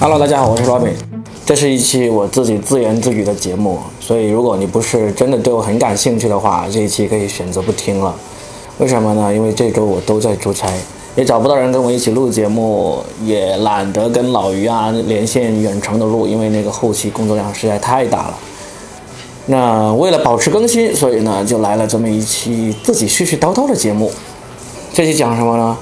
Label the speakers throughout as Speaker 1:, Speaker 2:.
Speaker 1: Hello，大家好，我是 Robin。这是一期我自己自言自语的节目，所以如果你不是真的对我很感兴趣的话，这一期可以选择不听了。为什么呢？因为这周我都在出差，也找不到人跟我一起录节目，也懒得跟老于啊连线远程的录，因为那个后期工作量实在太大了。那为了保持更新，所以呢就来了这么一期自己絮絮叨叨的节目。这期讲什么呢？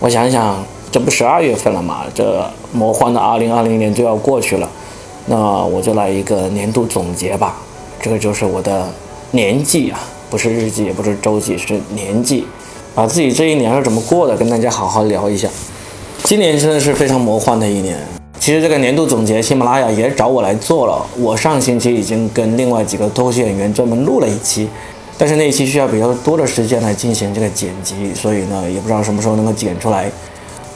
Speaker 1: 我想想，这不十二月份了嘛，这魔幻的二零二零年就要过去了，那我就来一个年度总结吧。这个就是我的年纪啊，不是日记，也不是周记，是年纪，把自己这一年是怎么过的，跟大家好好聊一下。今年真的是非常魔幻的一年。其实这个年度总结，喜马拉雅也找我来做了。我上星期已经跟另外几个脱口秀演员专门录了一期，但是那一期需要比较多的时间来进行这个剪辑，所以呢，也不知道什么时候能够剪出来。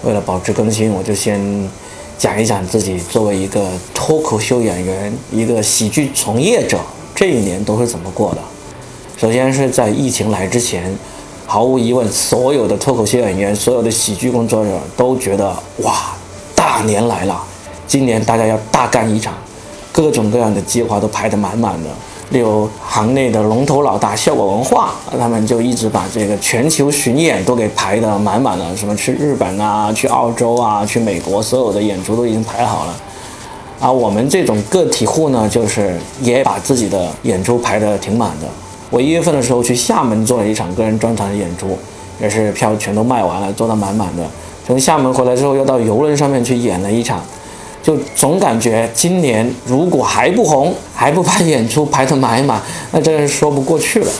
Speaker 1: 为了保持更新，我就先讲一讲自己作为一个脱口秀演员、一个喜剧从业者这一年都是怎么过的。首先是在疫情来之前，毫无疑问，所有的脱口秀演员、所有的喜剧工作者都觉得哇，大年来了。今年大家要大干一场，各种各样的计划都排得满满的。例如行内的龙头老大效果文化，他们就一直把这个全球巡演都给排得满满的，什么去日本啊、去澳洲啊、去美国，所有的演出都已经排好了。而我们这种个体户呢，就是也把自己的演出排得挺满的。我一月份的时候去厦门做了一场个人专场的演出，也是票全都卖完了，做得满满的。从厦门回来之后，又到游轮上面去演了一场。就总感觉今年如果还不红，还不把演出排得满满，那真是说不过去了。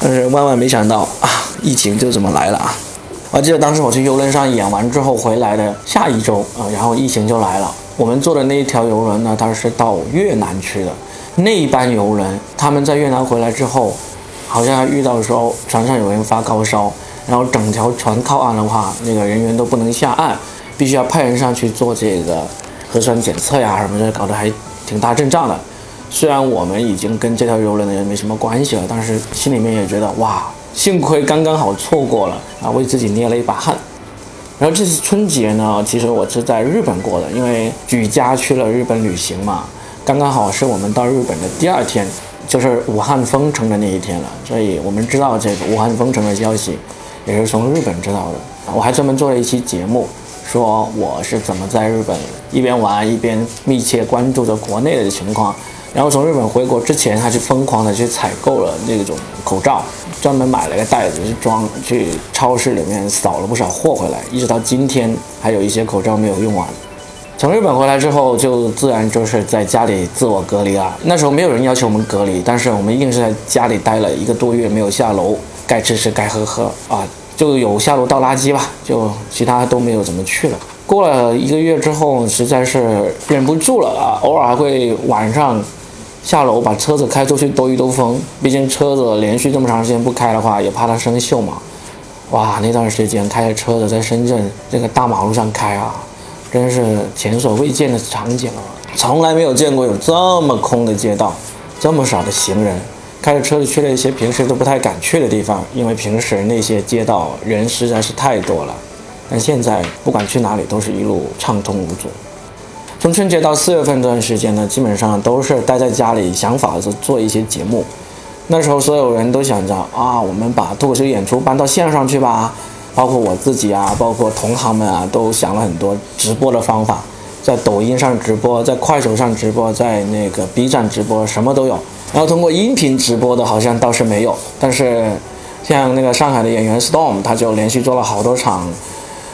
Speaker 1: 但是万万没想到啊，疫情就这么来了啊！我记得当时我去游轮上演完之后回来的下一周啊，然后疫情就来了。我们坐的那一条游轮呢，它是到越南去的。那一班游轮，他们在越南回来之后，好像还遇到说船上有人发高烧，然后整条船靠岸的话，那个人员都不能下岸，必须要派人上去做这个。核酸检测呀什么的，搞得还挺大阵仗的。虽然我们已经跟这条游轮的人没什么关系了，但是心里面也觉得哇，幸亏刚刚好错过了啊，为自己捏了一把汗。然后这次春节呢，其实我是在日本过的，因为举家去了日本旅行嘛，刚刚好是我们到日本的第二天，就是武汉封城的那一天了。所以我们知道这个武汉封城的消息，也是从日本知道的。我还专门做了一期节目。说我是怎么在日本一边玩一边密切关注着国内的情况，然后从日本回国之前，他去疯狂的去采购了那种口罩，专门买了个袋子去装，去超市里面扫了不少货回来，一直到今天还有一些口罩没有用完。从日本回来之后，就自然就是在家里自我隔离了。那时候没有人要求我们隔离，但是我们硬是在家里待了一个多月，没有下楼，该吃吃该喝喝啊。就有下楼倒垃圾吧，就其他都没有怎么去了。过了一个月之后，实在是忍不住了啊，偶尔还会晚上下楼把车子开出去兜一兜风。毕竟车子连续这么长时间不开的话，也怕它生锈嘛。哇，那段时间开着车子在深圳这个大马路上开啊，真是前所未见的场景啊！从来没有见过有这么空的街道，这么少的行人。开着车子去了一些平时都不太敢去的地方，因为平时那些街道人实在是太多了。但现在不管去哪里都是一路畅通无阻。从春节到四月份这段时间呢，基本上都是待在家里想法子做一些节目。那时候所有人都想着啊，我们把脱口秀演出搬到线上去吧。包括我自己啊，包括同行们啊，都想了很多直播的方法，在抖音上直播，在快手上直播，在那个 B 站直播，什么都有。然后通过音频直播的，好像倒是没有。但是，像那个上海的演员 Storm，他就连续做了好多场，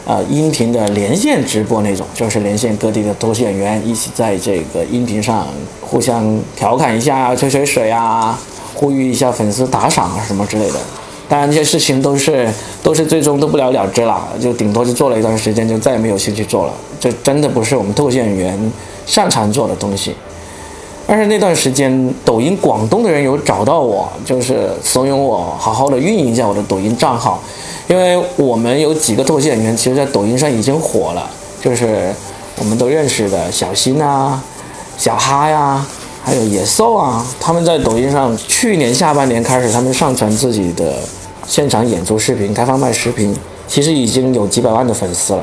Speaker 1: 呃，音频的连线直播那种，就是连线各地的脱口演员一起在这个音频上互相调侃一下啊、吹吹水啊，呼吁一下粉丝打赏啊什么之类的。当然，这些事情都是都是最终都不了了之了，就顶多就做了一段时间，就再也没有兴趣做了。这真的不是我们脱口演员擅长做的东西。但是那段时间，抖音广东的人有找到我，就是怂恿我好好的运营一下我的抖音账号，因为我们有几个脱口秀演员，其实在抖音上已经火了，就是我们都认识的小新啊、小哈呀，还有野兽啊，他们在抖音上去年下半年开始，他们上传自己的现场演出视频、开放麦视频，其实已经有几百万的粉丝了。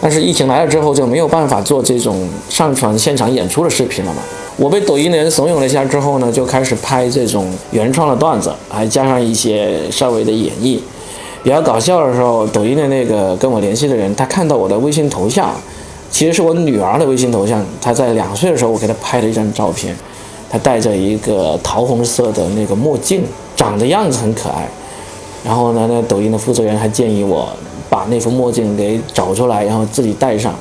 Speaker 1: 但是疫情来了之后就没有办法做这种上传现场演出的视频了嘛。我被抖音的人怂恿了一下之后呢，就开始拍这种原创的段子，还加上一些稍微的演绎。比较搞笑的时候，抖音的那个跟我联系的人，他看到我的微信头像，其实是我女儿的微信头像。她在两岁的时候，我给她拍了一张照片，她戴着一个桃红色的那个墨镜，长的样子很可爱。然后呢，那抖音的负责人还建议我把那副墨镜给找出来，然后自己戴上，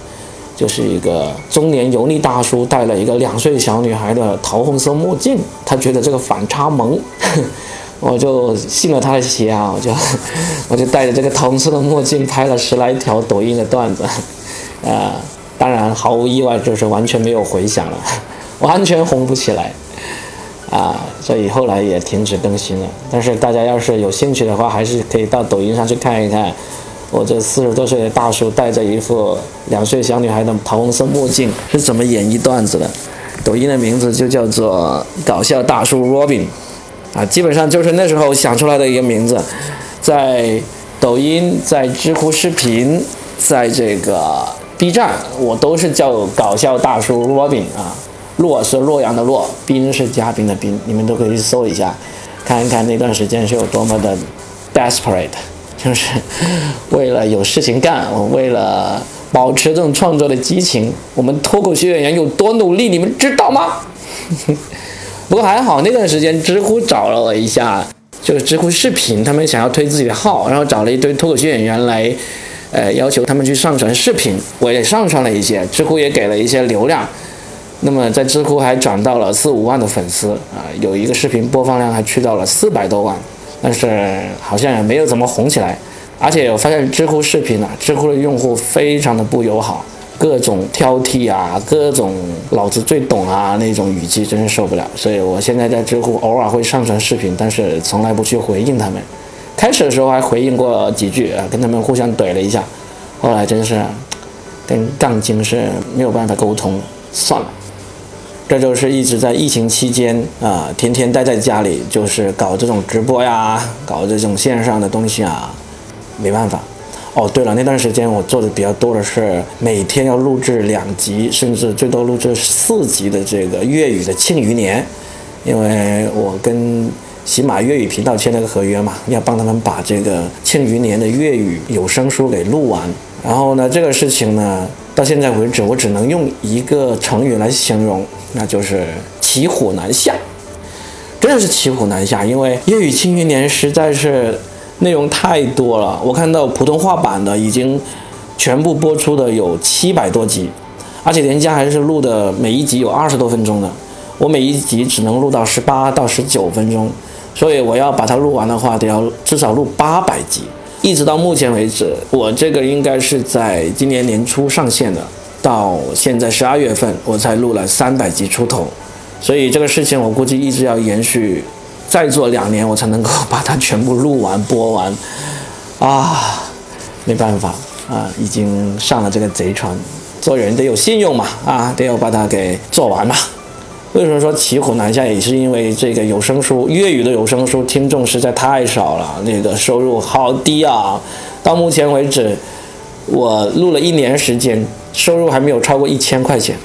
Speaker 1: 就是一个中年油腻大叔戴了一个两岁小女孩的桃红色墨镜，他觉得这个反差萌。我就信了他的邪啊！我就我就戴着这个桃红色的墨镜拍了十来条抖音的段子，呃，当然毫无意外就是完全没有回响了，完全红不起来啊！所以后来也停止更新了。但是大家要是有兴趣的话，还是可以到抖音上去看一看，我这四十多岁的大叔戴着一副两岁小女孩的桃红色墨镜是怎么演绎段子的。抖音的名字就叫做搞笑大叔 Robin。啊，基本上就是那时候想出来的一个名字，在抖音、在知乎视频、在这个 B 站，我都是叫搞笑大叔 Robin 啊。洛是洛阳的洛，宾是嘉宾的宾，你们都可以去搜一下，看一看那段时间是有多么的 desperate，就是为了有事情干，我为了保持这种创作的激情，我们脱口秀演员有多努力，你们知道吗？不过还好，那段时间知乎找了我一下，就是知乎视频，他们想要推自己的号，然后找了一堆脱口秀演员来，呃，要求他们去上传视频，我也上传了一些，知乎也给了一些流量，那么在知乎还涨到了四五万的粉丝啊，有一个视频播放量还去到了四百多万，但是好像也没有怎么红起来，而且我发现知乎视频啊，知乎的用户非常的不友好。各种挑剔啊，各种老子最懂啊那种语气，真是受不了。所以我现在在知乎偶尔会上传视频，但是从来不去回应他们。开始的时候还回应过几句啊，跟他们互相怼了一下。后来真是跟杠精是没有办法沟通，算了。这就是一直在疫情期间啊，天天待在家里，就是搞这种直播呀，搞这种线上的东西啊，没办法。哦，对了，那段时间我做的比较多的是每天要录制两集，甚至最多录制四集的这个粤语的《庆余年》，因为我跟喜马粤语频道签了个合约嘛，要帮他们把这个《庆余年》的粤语有声书给录完。然后呢，这个事情呢，到现在为止，我只能用一个成语来形容，那就是骑虎难下。真的是骑虎难下，因为粤语《庆余年》实在是。内容太多了，我看到普通话版的已经全部播出的有七百多集，而且人家还是录的每一集有二十多分钟的，我每一集只能录到十八到十九分钟，所以我要把它录完的话，得要至少录八百集。一直到目前为止，我这个应该是在今年年初上线的，到现在十二月份我才录了三百集出头，所以这个事情我估计一直要延续。再做两年，我才能够把它全部录完播完，啊，没办法啊，已经上了这个贼船，做人得有信用嘛，啊，得要把它给做完嘛。为什么说骑虎难下？也是因为这个有声书粤语的有声书听众实在太少了，那个收入好低啊。到目前为止，我录了一年时间，收入还没有超过一千块钱。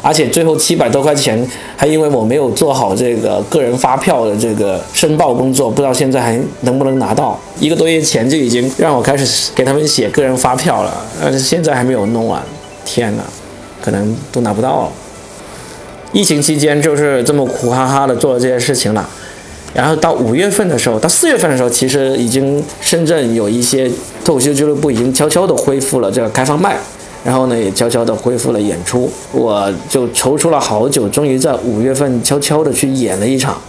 Speaker 1: 而且最后七百多块钱，还因为我没有做好这个个人发票的这个申报工作，不知道现在还能不能拿到。一个多月前就已经让我开始给他们写个人发票了，但是现在还没有弄完。天哪，可能都拿不到了。疫情期间就是这么苦哈哈的做了这些事情了，然后到五月份的时候，到四月份的时候，其实已经深圳有一些脱口秀俱乐部已经悄悄的恢复了这个开放麦。然后呢，也悄悄地恢复了演出，我就踌躇了好久，终于在五月份悄悄地去演了一场，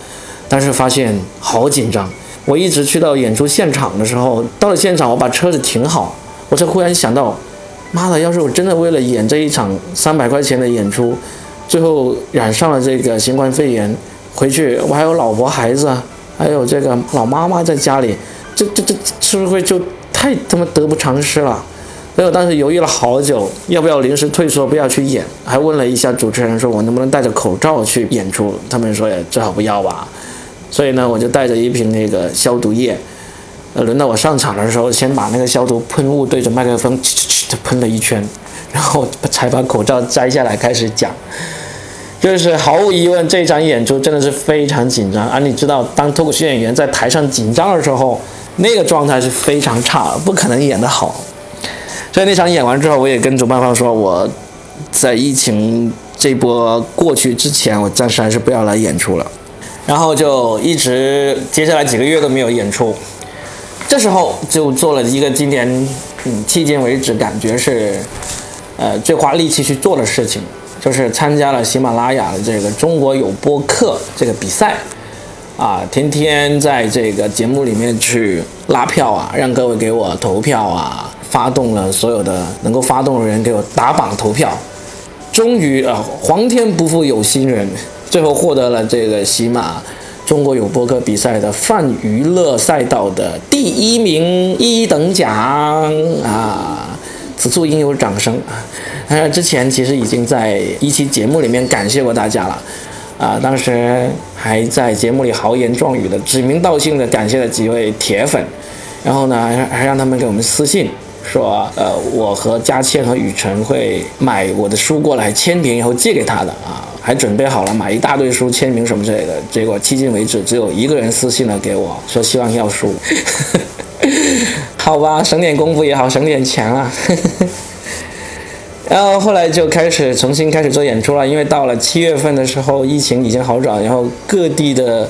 Speaker 1: 但是发现好紧张。我一直去到演出现场的时候，到了现场，我把车子停好，我才忽然想到，妈的，要是我真的为了演这一场三百块钱的演出，最后染上了这个新冠肺炎，回去我还有老婆孩子，还有这个老妈妈在家里，这这这是不是会就太他妈得不偿失了？所以我当时犹豫了好久，要不要临时退缩，不要去演，还问了一下主持人，说我能不能戴着口罩去演出？他们说也最好不要吧。所以呢，我就带着一瓶那个消毒液，呃，轮到我上场的时候，先把那个消毒喷雾对着麦克风哧哧哧的喷了一圈，然后才把口罩摘下来开始讲。就是毫无疑问，这场演出真的是非常紧张。而你知道，当脱口秀演员在台上紧张的时候，那个状态是非常差，不可能演得好。所以那场演完之后，我也跟主办方说，我在疫情这波过去之前，我暂时还是不要来演出了。然后就一直接下来几个月都没有演出。这时候就做了一个今年，嗯，迄今为止感觉是，呃，最花力气去做的事情。就是参加了喜马拉雅的这个中国有播客这个比赛，啊，天天在这个节目里面去拉票啊，让各位给我投票啊，发动了所有的能够发动的人给我打榜投票，终于啊，皇天不负有心人，最后获得了这个喜马中国有播客比赛的泛娱乐赛道的第一名一等奖啊，此处应有掌声。啊。呃，之前其实已经在一期节目里面感谢过大家了，啊，当时还在节目里豪言壮语的指名道姓的感谢了几位铁粉，然后呢，还让他们给我们私信。说，呃，我和佳倩和雨辰会买我的书过来签名，以后借给他的啊，还准备好了买一大堆书签名什么之类的，结果迄今为止只有一个人私信了给我说希望要书，好吧，省点功夫也好，省点钱啊。然后后来就开始重新开始做演出了，因为到了七月份的时候，疫情已经好转，然后各地的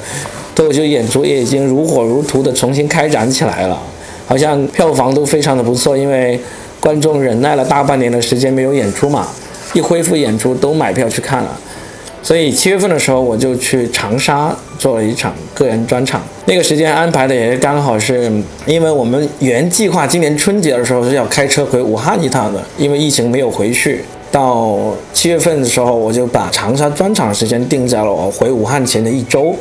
Speaker 1: 脱口秀演出也已经如火如荼的重新开展起来了，好像票房都非常的不错，因为观众忍耐了大半年的时间没有演出嘛，一恢复演出都买票去看了。所以七月份的时候，我就去长沙做了一场个人专场。那个时间安排的也刚好是，因为我们原计划今年春节的时候是要开车回武汉一趟的，因为疫情没有回去。到七月份的时候，我就把长沙专场时间定在了我回武汉前的一周，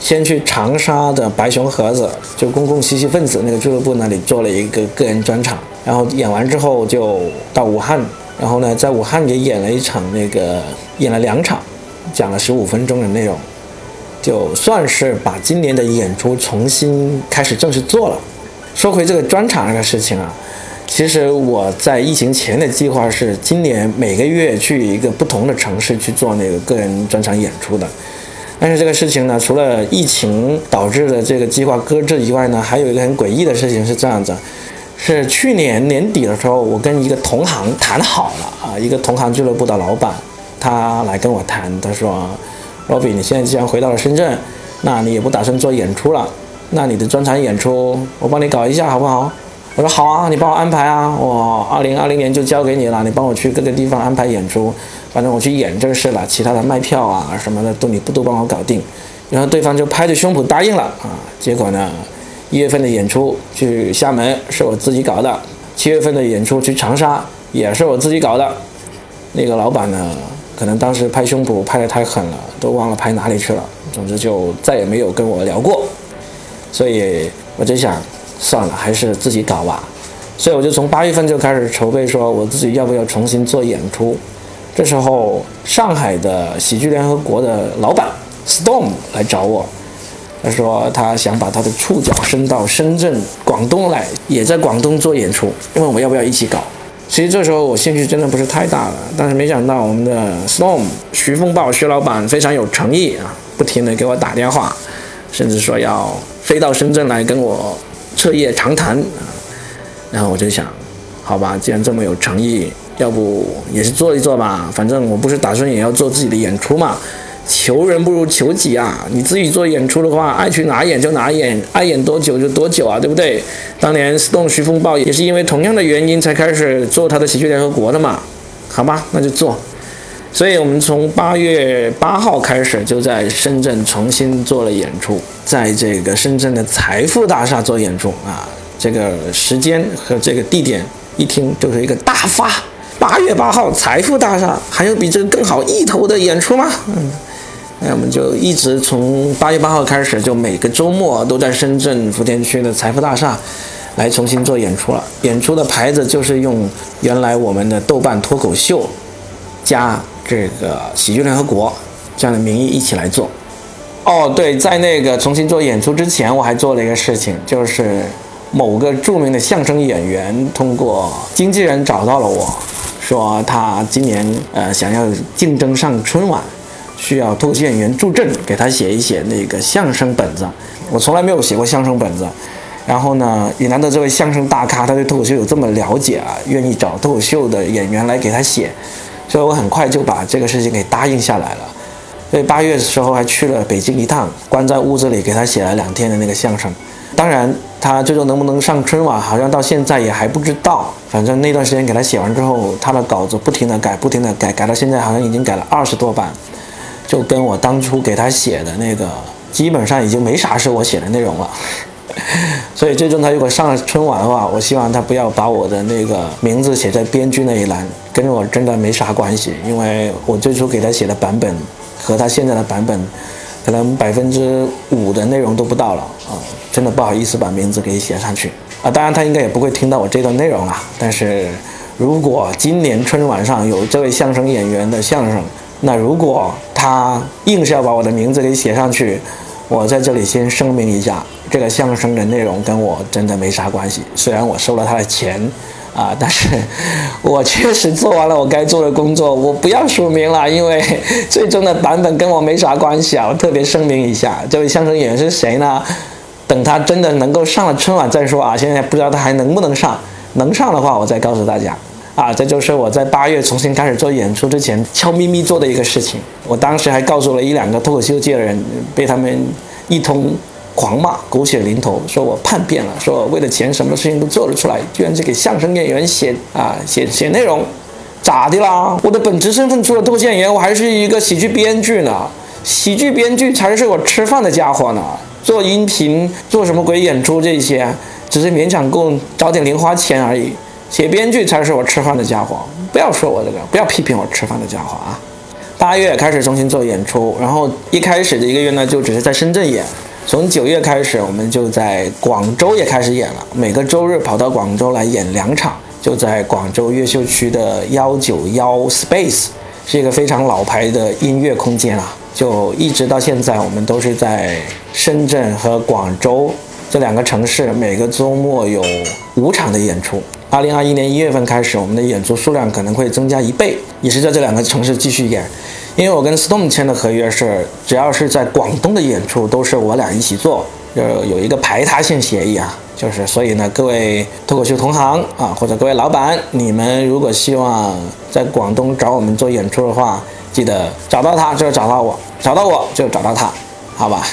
Speaker 1: 先去长沙的白熊盒子，就公共嬉戏分子那个俱乐部那里做了一个个人专场。然后演完之后就到武汉，然后呢，在武汉也演了一场那个，演了两场。讲了十五分钟的内容，就算是把今年的演出重新开始正式做了。说回这个专场这个事情啊，其实我在疫情前的计划是今年每个月去一个不同的城市去做那个个人专场演出的。但是这个事情呢，除了疫情导致的这个计划搁置以外呢，还有一个很诡异的事情是这样子：是去年年底的时候，我跟一个同行谈好了啊，一个同行俱乐部的老板。他来跟我谈，他说：“罗比，你现在既然回到了深圳，那你也不打算做演出了，那你的专场演出我帮你搞一下好不好？”我说：“好啊，你帮我安排啊，我二零二零年就交给你了，你帮我去各个地方安排演出，反正我去演就是了，其他的卖票啊什么的都你不都帮我搞定。”然后对方就拍着胸脯答应了啊。结果呢，一月份的演出去厦门是我自己搞的，七月份的演出去长沙也是我自己搞的，那个老板呢？可能当时拍胸脯拍得太狠了，都忘了拍哪里去了。总之就再也没有跟我聊过，所以我就想算了，还是自己搞吧。所以我就从八月份就开始筹备，说我自己要不要重新做演出。这时候上海的喜剧联合国的老板 Storm 来找我，他说他想把他的触角伸到深圳、广东来，也在广东做演出，问我要不要一起搞。其实这时候我兴趣真的不是太大了，但是没想到我们的 Storm 徐风暴徐老板非常有诚意啊，不停的给我打电话，甚至说要飞到深圳来跟我彻夜长谈啊。然后我就想，好吧，既然这么有诚意，要不也是做一做吧，反正我不是打算也要做自己的演出嘛。求人不如求己啊！你自己做演出的话，爱去哪演就哪演，爱演多久就多久啊，对不对？当年 Stone 徐风暴也是因为同样的原因才开始做他的喜剧联合国的嘛，好吧，那就做。所以我们从八月八号开始就在深圳重新做了演出，在这个深圳的财富大厦做演出啊，这个时间和这个地点一听就是一个大发。八月八号财富大厦，还有比这个更好意头的演出吗？嗯。那我们就一直从八月八号开始，就每个周末都在深圳福田区的财富大厦来重新做演出了。演出的牌子就是用原来我们的豆瓣脱口秀加这个喜剧联合国这样的名义一起来做。哦，对，在那个重新做演出之前，我还做了一个事情，就是某个著名的相声演员通过经纪人找到了我，说他今年呃想要竞争上春晚，需要脱口秀演员助阵，给他写一写那个相声本子。我从来没有写过相声本子，然后呢，也难得这位相声大咖他对脱口秀有这么了解啊，愿意找脱口秀的演员来给他写，所以我很快就把这个事情给答应下来了。所以八月的时候还去了北京一趟，关在屋子里给他写了两天的那个相声。当然，他最终能不能上春晚，好像到现在也还不知道。反正那段时间给他写完之后，他的稿子不停的改，不停的改，改到现在好像已经改了二十多版，就跟我当初给他写的那个基本上已经没啥是我写的内容了。所以最终他如果上了春晚的话，我希望他不要把我的那个名字写在编剧那一栏，跟我真的没啥关系，因为我最初给他写的版本和他现在的版本。可能百分之五的内容都不到了啊！真的不好意思把名字给写上去啊！当然他应该也不会听到我这段内容了。但是如果今年春晚上有这位相声演员的相声，那如果他硬是要把我的名字给写上去，我在这里先声明一下，这个相声的内容跟我真的没啥关系。虽然我收了他的钱。啊！但是我确实做完了我该做的工作，我不要署名了，因为最终的版本跟我没啥关系啊！我特别声明一下，这位相声演员是谁呢？等他真的能够上了春晚再说啊！现在不知道他还能不能上，能上的话我再告诉大家。啊，这就是我在八月重新开始做演出之前悄咪咪做的一个事情。我当时还告诉了一两个脱口秀界的人，被他们一通。狂骂，狗血淋头，说我叛变了，说我为了钱什么事情都做得出来，居然是给相声演员写啊写写内容，咋的啦？我的本职身份除了脱口秀演员，我还是一个喜剧编剧呢，喜剧编剧才是我吃饭的家伙呢。做音频，做什么鬼演出这些，只是勉强够找点零花钱而已。写编剧才是我吃饭的家伙，不要说我这个，不要批评我吃饭的家伙啊。八月开始重新做演出，然后一开始的一个月呢，就只是在深圳演。从九月开始，我们就在广州也开始演了。每个周日跑到广州来演两场，就在广州越秀区的幺九幺 Space，是一个非常老牌的音乐空间啊。就一直到现在，我们都是在深圳和广州这两个城市，每个周末有五场的演出。二零二一年一月份开始，我们的演出数量可能会增加一倍，也是在这两个城市继续演。因为我跟 Storm 签的合约是，只要是在广东的演出都是我俩一起做，有有一个排他性协议啊，就是所以呢，各位脱口秀同行啊，或者各位老板，你们如果希望在广东找我们做演出的话，记得找到他就找到我，找到我就找到他，好吧？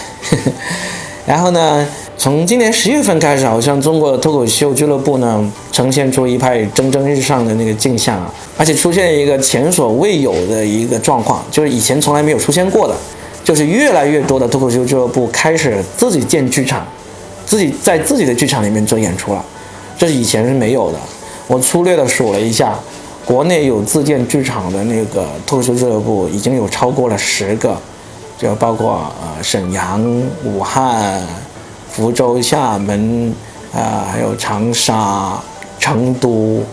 Speaker 1: 然后呢？从今年十月份开始，好像中国的脱口秀俱乐部呢，呈现出一派蒸蒸日上的那个镜像啊，而且出现一个前所未有的一个状况，就是以前从来没有出现过的，就是越来越多的脱口秀俱乐部开始自己建剧场，自己在自己的剧场里面做演出了，这是以前是没有的。我粗略的数了一下，国内有自建剧场的那个脱口秀俱乐部已经有超过了十个，就包括呃沈阳、武汉。福州、厦门，啊，还有长沙、成都，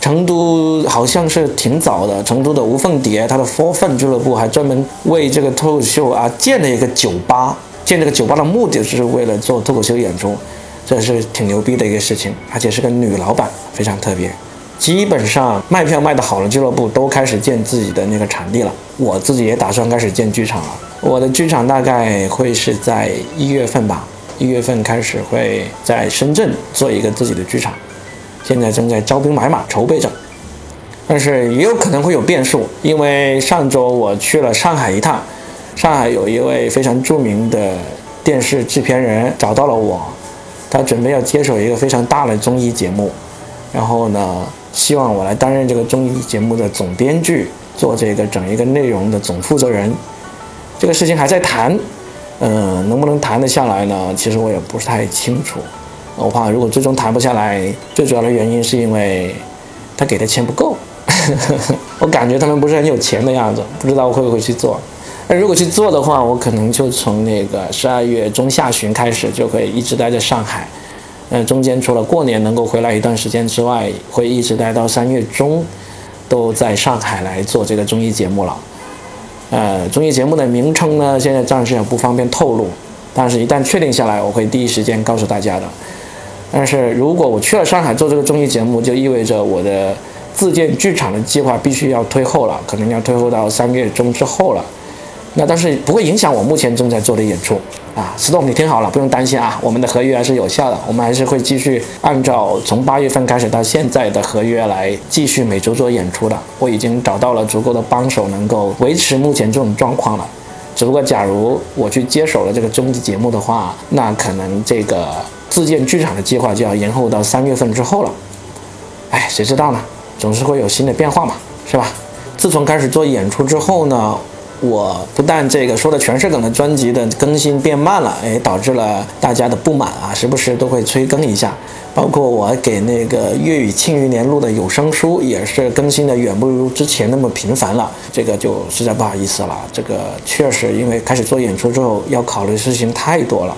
Speaker 1: 成都好像是挺早的。成都的无缝蝶，它的 Four Fun 俱乐部还专门为这个脱口秀啊建了一个酒吧。建这个酒吧的目的是为了做脱口秀演出，这是挺牛逼的一个事情，而且是个女老板，非常特别。基本上卖票卖得好的俱乐部都开始建自己的那个场地了。我自己也打算开始建剧场了。我的剧场大概会是在一月份吧。一月份开始会在深圳做一个自己的剧场，现在正在招兵买马筹备着，但是也有可能会有变数，因为上周我去了上海一趟，上海有一位非常著名的电视制片人找到了我，他准备要接手一个非常大的综艺节目，然后呢，希望我来担任这个综艺节目的总编剧，做这个整一个内容的总负责人，这个事情还在谈。嗯，能不能谈得下来呢？其实我也不是太清楚。我怕如果最终谈不下来，最主要的原因是因为他给的钱不够。我感觉他们不是很有钱的样子，不知道会不会去做。那如果去做的话，我可能就从那个十二月中下旬开始就可以一直待在上海。嗯，中间除了过年能够回来一段时间之外，会一直待到三月中，都在上海来做这个综艺节目了。呃，综艺节目的名称呢，现在暂时也不方便透露，但是一旦确定下来，我会第一时间告诉大家的。但是如果我去了上海做这个综艺节目，就意味着我的自建剧场的计划必须要推后了，可能要推后到三月中之后了。那但是不会影响我目前正在做的演出啊，石栋，你听好了，不用担心啊，我们的合约还是有效的，我们还是会继续按照从八月份开始到现在的合约来继续每周做演出的。我已经找到了足够的帮手，能够维持目前这种状况了。只不过，假如我去接手了这个综艺节目的话，那可能这个自建剧场的计划就要延后到三月份之后了。哎，谁知道呢？总是会有新的变化嘛，是吧？自从开始做演出之后呢？我不但这个说的全是梗的专辑的更新变慢了，哎，导致了大家的不满啊，时不时都会催更一下。包括我给那个粤语庆余年录的有声书，也是更新的远不如之前那么频繁了。这个就实在不好意思了。这个确实因为开始做演出之后，要考虑的事情太多了，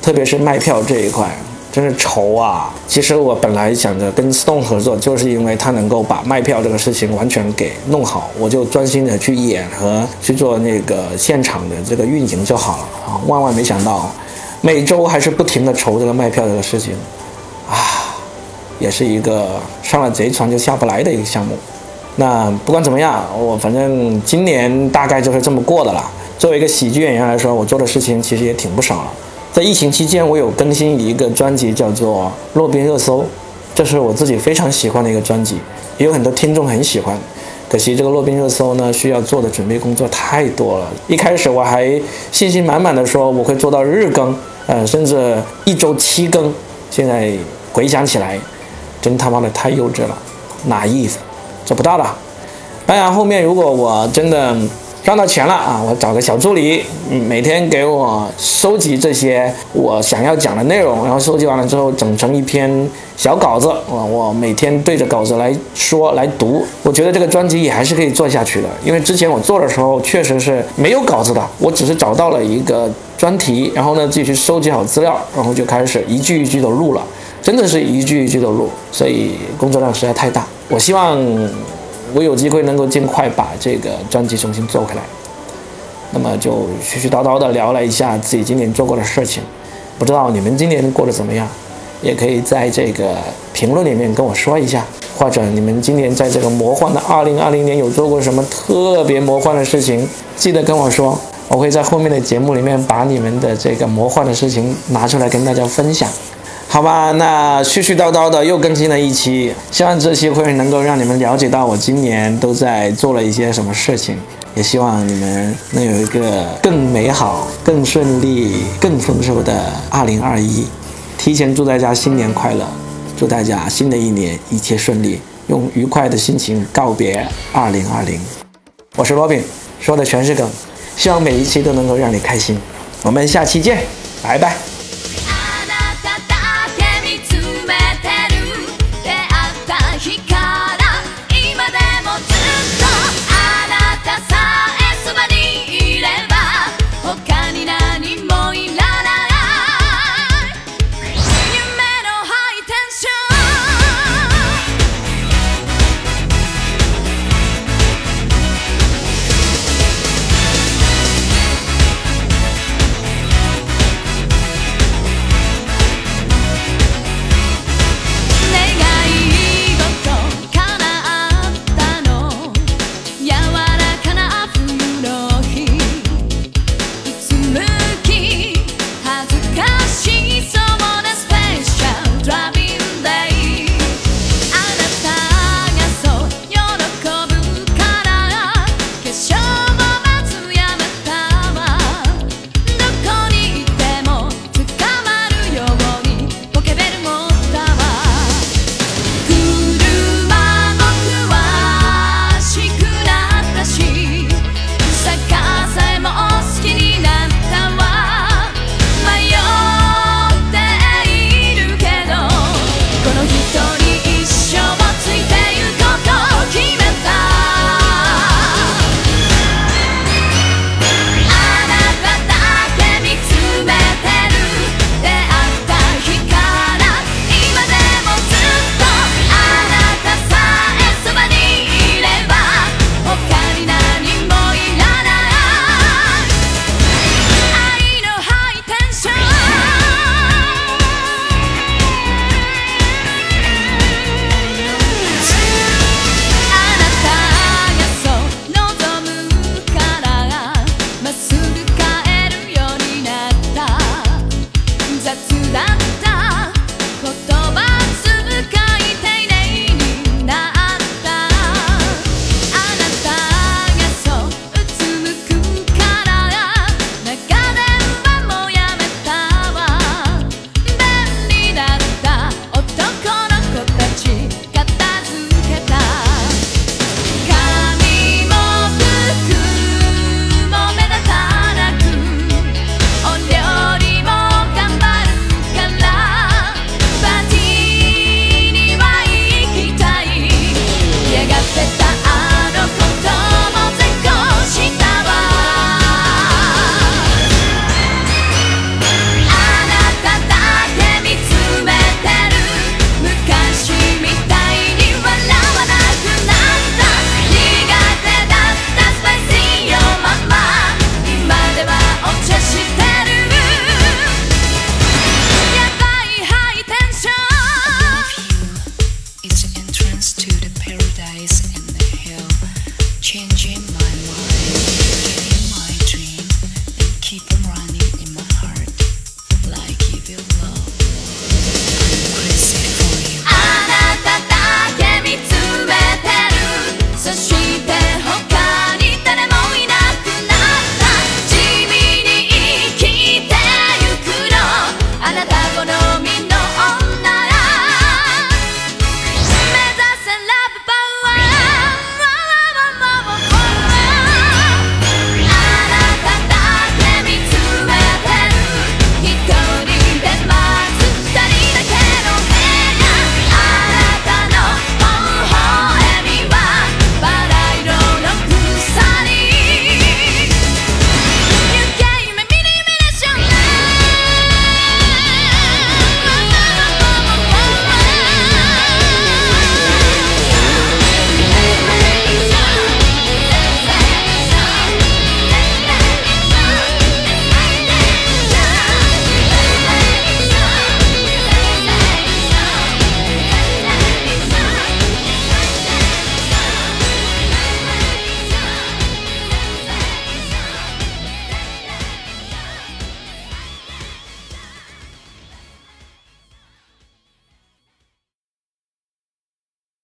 Speaker 1: 特别是卖票这一块。真是愁啊！其实我本来想着跟四栋合作，就是因为他能够把卖票这个事情完全给弄好，我就专心的去演和去做那个现场的这个运营就好了啊！万万没想到，每周还是不停的愁这个卖票这个事情，啊，也是一个上了贼船就下不来的一个项目。那不管怎么样，我反正今年大概就是这么过的了。作为一个喜剧演员来说，我做的事情其实也挺不少了。在疫情期间，我有更新一个专辑，叫做《洛宾热搜》，这是我自己非常喜欢的一个专辑，也有很多听众很喜欢。可惜这个《洛宾热搜》呢，需要做的准备工作太多了。一开始我还信心满满的说我会做到日更，呃，甚至一周七更。现在回想起来，真他妈的太幼稚了，哪意思？做不到的。当然，后面如果我真的……赚到钱了啊！我找个小助理，每天给我收集这些我想要讲的内容，然后收集完了之后整成一篇小稿子，我我每天对着稿子来说来读。我觉得这个专辑也还是可以做下去的，因为之前我做的时候确实是没有稿子的，我只是找到了一个专题，然后呢自己去收集好资料，然后就开始一句一句的录了，真的是一句一句的录，所以工作量实在太大。我希望。我有机会能够尽快把这个专辑重新做回来，那么就絮絮叨叨的聊了一下自己今年做过的事情，不知道你们今年过得怎么样，也可以在这个评论里面跟我说一下，或者你们今年在这个魔幻的二零二零年有做过什么特别魔幻的事情，记得跟我说，我会在后面的节目里面把你们的这个魔幻的事情拿出来跟大家分享。好吧，那絮絮叨叨的又更新了一期，希望这期会能够让你们了解到我今年都在做了一些什么事情，也希望你们能有一个更美好、更顺利、更丰收的2021。提前祝大家新年快乐，祝大家新的一年一切顺利，用愉快的心情告别2020。我是罗宾，说的全是梗，希望每一期都能够让你开心。我们下期见，拜拜。